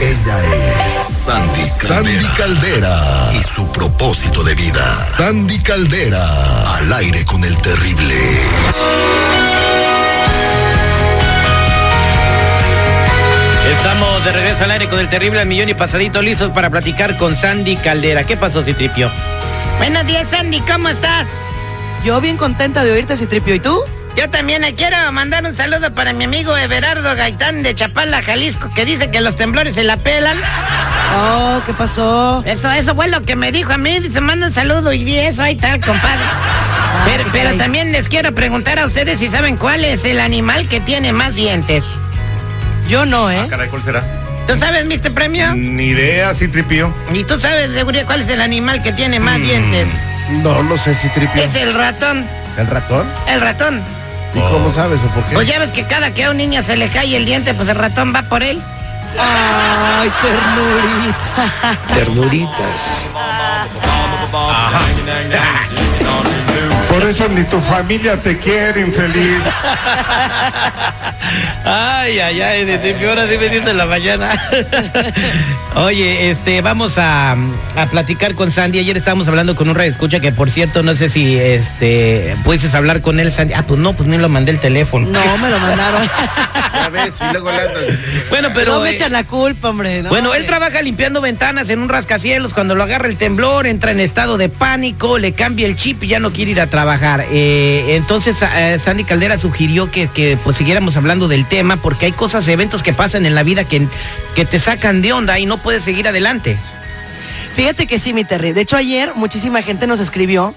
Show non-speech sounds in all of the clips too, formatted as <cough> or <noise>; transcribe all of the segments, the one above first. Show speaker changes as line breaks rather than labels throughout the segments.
Sandy Caldera. Sandy Caldera. Y su propósito de vida. Sandy Caldera. Al aire con el terrible.
Estamos de regreso al aire con el terrible al millón y pasadito listos para platicar con Sandy Caldera. ¿Qué pasó, Citripio?
Buenos días, Sandy, ¿cómo estás?
Yo bien contenta de oírte, Citripio. ¿Y tú?
Yo también le quiero mandar un saludo para mi amigo Everardo Gaitán de Chapala, Jalisco, que dice que los temblores se la pelan.
Oh, ¿qué pasó?
Eso, eso fue lo que me dijo a mí. Dice, manda un saludo y eso ahí tal, compadre. pero, pero también les quiero preguntar a ustedes si saben cuál es el animal que tiene más dientes.
Yo no, ¿eh?
Ah, caray, ¿cuál será?
¿Tú sabes, Mr. Premio?
Ni idea, sí, tripio.
¿Y tú sabes de seguridad cuál es el animal que tiene más dientes?
No, no sé si tripio.
Es el ratón.
¿El ratón?
El ratón.
¿Y cómo sabes o por qué?
Pues ya ves que cada que a un niño se le cae el diente, pues el ratón va por él.
Ay, ternurita.
Ternuritas.
Por eso ni tu familia te quiere, infeliz.
Ay, ay, ay, Citripio, ahora sí me dice en la mañana. <laughs> Oye, este, vamos a, a platicar con Sandy. Ayer estábamos hablando con un radio escucha que, por cierto, no sé si, este, puedes hablar con él, Sandy. Ah, pues no, pues ni lo mandé el teléfono.
No, me lo mandaron. <laughs>
Luego le andan.
Bueno, pero...
no me
eh,
echan la culpa, hombre. no,
Bueno, él
hombre.
trabaja limpiando ventanas en un rascacielos. Cuando lo agarra el temblor, entra en estado de pánico, le cambia el chip y ya no quiere ir a trabajar. Eh, entonces, eh, Sandy Caldera sugirió que, que, pues siguiéramos hablando del tema porque hay cosas, eventos que pasan en la vida que, que te sacan de onda y no puedes seguir adelante.
Fíjate que sí, mi Terry. De hecho, ayer muchísima gente nos escribió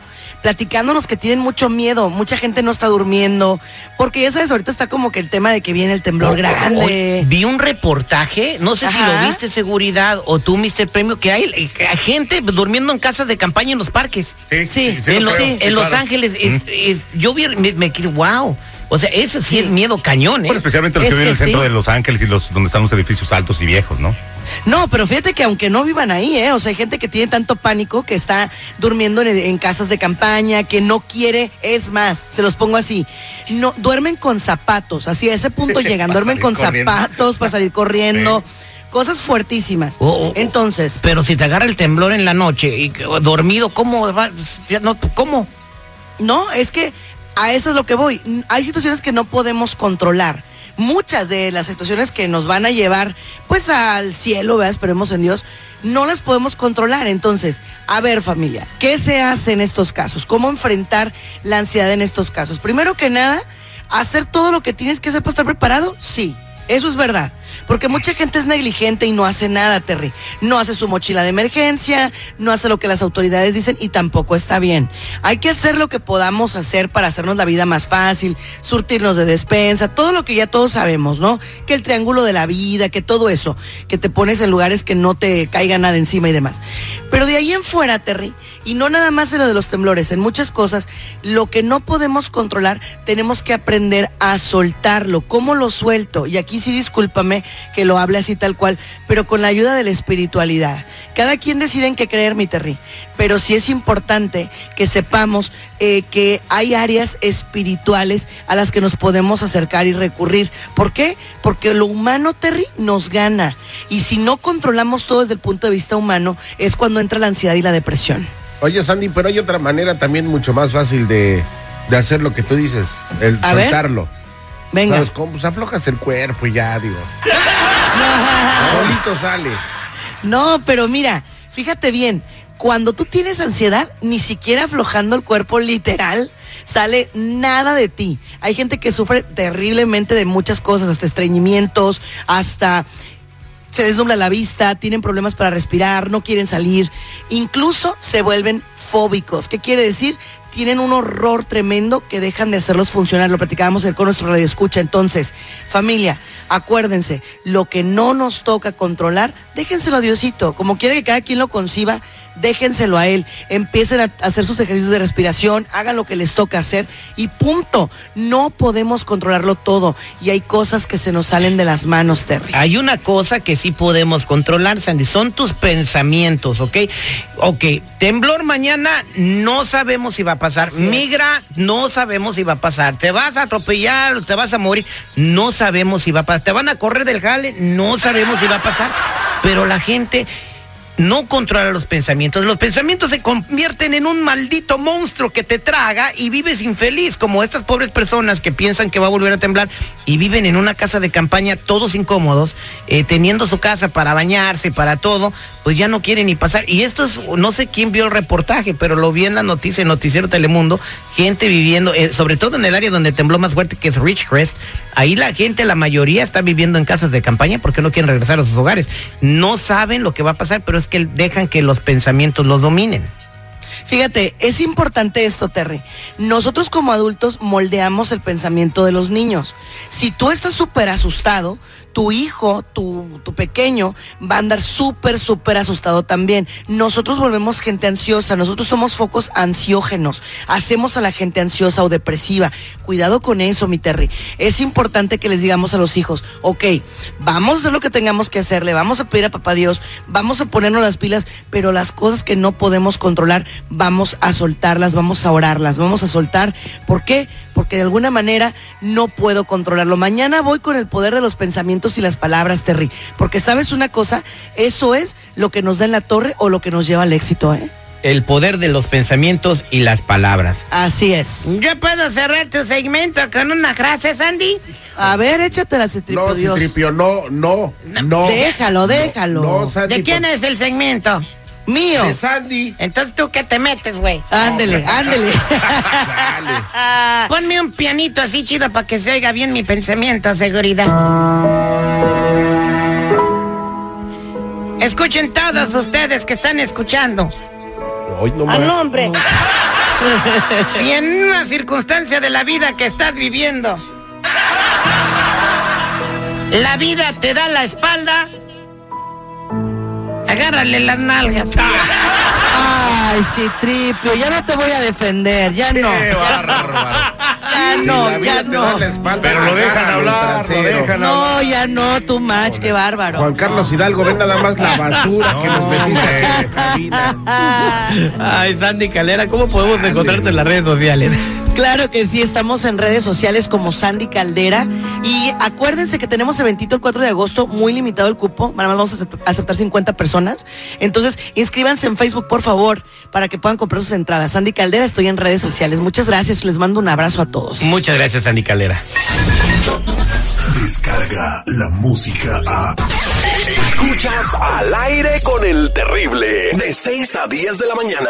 platicándonos que tienen mucho miedo. Mucha gente no está durmiendo. Porque ya sabes, ahorita está como que el tema de que viene el temblor grande.
Hoy vi un reportaje, no sé si lo viste seguridad o tú, Mr. Premio, que hay, eh, hay gente durmiendo en casas de campaña en los parques.
Sí,
en,
lo
Los-
creo,
en
sí,
Los
claro.
Ángeles, es- es- yo vi, me, me quedé, wow. O sea, eso sí, es miedo cañón, ¿eh?
Bueno, especialmente los
Es
que viven en el centro
sí.
de Los Ángeles y los donde están los edificios altos y viejos, ¿no?
No, pero fíjate que aunque no vivan ahí, ¿eh? O sea, hay gente que tiene tanto pánico que está durmiendo en, en casas de campaña, que no quiere, es más, se los pongo así, no, duermen con zapatos, así a ese punto <laughs> llegan, duermen con
corriendo.
zapatos para salir corriendo, cosas fuertísimas.
Oh, oh, oh.
Entonces,
Pero si te agarra el temblor en la noche y dormido, ¿cómo? va? Ya no, ¿Cómo?
no, es que a eso es lo que voy. Hay situaciones que no podemos controlar. Muchas de las situaciones que nos van a llevar pues al cielo, ¿verdad? esperemos en Dios, no las podemos controlar. Entonces, a ver familia, ¿qué se hace en estos casos? ¿Cómo enfrentar la ansiedad en estos casos? Primero que nada, hacer todo lo que tienes que hacer para estar preparado, sí. Eso es verdad, porque mucha gente es negligente y no hace nada, Terry. No hace su mochila de emergencia, no hace lo que las autoridades dicen y tampoco está bien. Hay que hacer lo que podamos hacer para hacernos la vida más fácil, surtirnos de despensa, todo lo que ya todos sabemos, ¿no? Que el triángulo de la vida, que todo eso, que te pones en lugares que no te caiga nada encima y demás. Pero de ahí en fuera, Terry, y no nada más en lo de los temblores, en muchas cosas, lo que no podemos controlar, tenemos que aprender a soltarlo. ¿Cómo lo suelto? Y aquí sí discúlpame que lo hable así tal cual, pero con la ayuda de la espiritualidad. Cada quien decide en qué creer, mi Terry, pero sí es importante que sepamos eh, que hay áreas espirituales a las que nos podemos acercar y recurrir. ¿Por qué? Porque lo humano, Terry, nos gana. Y si no controlamos todo desde el punto de vista humano, es cuando entra la ansiedad y la depresión.
Oye, Sandy, pero hay otra manera también mucho más fácil de, de hacer lo que tú dices, el
A ver. Venga.
¿Sabes cómo? Pues aflojas el cuerpo y ya, digo. <laughs> Solito sale.
No, pero mira, fíjate bien, cuando tú tienes ansiedad, ni siquiera aflojando el cuerpo literal, sale nada de ti. Hay gente que sufre terriblemente de muchas cosas, hasta estreñimientos, hasta se les nubla la vista, tienen problemas para respirar, no quieren salir, incluso se vuelven fóbicos. ¿Qué quiere decir? Tienen un horror tremendo que dejan de hacerlos funcionar. Lo platicábamos ayer con nuestro radio escucha. Entonces, familia, acuérdense, lo que no nos toca controlar, déjenselo a Diosito. Como quiere que cada quien lo conciba, déjenselo a él. Empiecen a hacer sus ejercicios de respiración, hagan lo que les toca hacer y punto. No podemos controlarlo todo y hay cosas que se nos salen de las manos, Terry.
Hay una cosa que sí podemos controlar, Sandy, son tus pensamientos, ¿ok? Ok, temblor mañana, no sabemos si va a pasar.
Así es.
Migra, no sabemos si va a pasar. Te vas a atropellar, te vas a morir, no sabemos si va a pasar. Te van a correr del jale, no sabemos si va a pasar. Pero la gente no controla los pensamientos. Los pensamientos se convierten en un maldito monstruo que te traga y vives infeliz, como estas pobres personas que piensan que va a volver a temblar y viven en una casa de campaña todos incómodos, eh, teniendo su casa para bañarse, para todo, pues ya no quieren ni pasar. Y esto es, no sé quién vio el reportaje, pero lo vi en la noticia, en Noticiero Telemundo, gente viviendo, eh, sobre todo en el área donde tembló más fuerte, que es Ridgecrest, ahí la gente, la mayoría está viviendo en casas de campaña porque no quieren regresar a sus hogares. No saben lo que va a pasar, pero es que dejan que los pensamientos los dominen.
Fíjate, es importante esto, Terry. Nosotros como adultos moldeamos el pensamiento de los niños. Si tú estás súper asustado, tu hijo, tu, pequeño, va a andar súper, súper asustado también. Nosotros volvemos gente ansiosa, nosotros somos focos ansiógenos, hacemos a la gente ansiosa o depresiva. Cuidado con eso, mi Terry. Es importante que les digamos a los hijos, ok, vamos a hacer lo que tengamos que hacer, le vamos a pedir a papá Dios, vamos a ponernos las pilas, pero las cosas que no podemos controlar, vamos a soltarlas, vamos a orarlas, vamos a soltar. ¿Por qué? Porque de alguna manera no puedo controlarlo. Mañana voy con el poder de los pensamientos y las palabras, Terry. Porque sabes una cosa, eso es lo que nos da en la torre o lo que nos lleva al éxito, ¿eh?
El poder de los pensamientos y las palabras.
Así es.
Yo puedo cerrar tu segmento con una frase, Sandy.
A ver, échatela, Citripio
No,
Dios.
Citripio, no, no, no.
Déjalo, déjalo.
No, Sandy.
¿De quién es el segmento?
Mío.
De Sandy.
Entonces tú qué te metes, güey.
Ándele, ándele. <laughs> <laughs>
Ponme un pianito así chido para que se oiga bien mi pensamiento, seguridad. Escuchen todos ustedes que están escuchando.
Hoy no más.
hombre. <laughs> si en una circunstancia de la vida que estás viviendo, la vida te da la espalda, agárrale las nalgas.
Ay, Citripio, ya no te voy a defender, ya no.
Qué bárbaro.
Ya no, ya no.
espalda,
Pero lo dejan hablar, lo dejan
No, ya no, tu match, qué bárbaro.
Juan Carlos Hidalgo, ven nada más la basura que nos metiste. <laughs>
Ay, Sandy Calera, ¿cómo podemos encontrarte en las redes sociales?
Claro que sí, estamos en redes sociales como Sandy Caldera. Y acuérdense que tenemos eventito el 4 de agosto, muy limitado el cupo. Nada más vamos a acep- aceptar 50 personas. Entonces, inscríbanse en Facebook, por favor, para que puedan comprar sus entradas. Sandy Caldera, estoy en redes sociales. Muchas gracias, les mando un abrazo a todos.
Muchas gracias, Sandy Calera.
Descarga la música a.
Escuchas al aire con el terrible. De 6 a 10 de la mañana.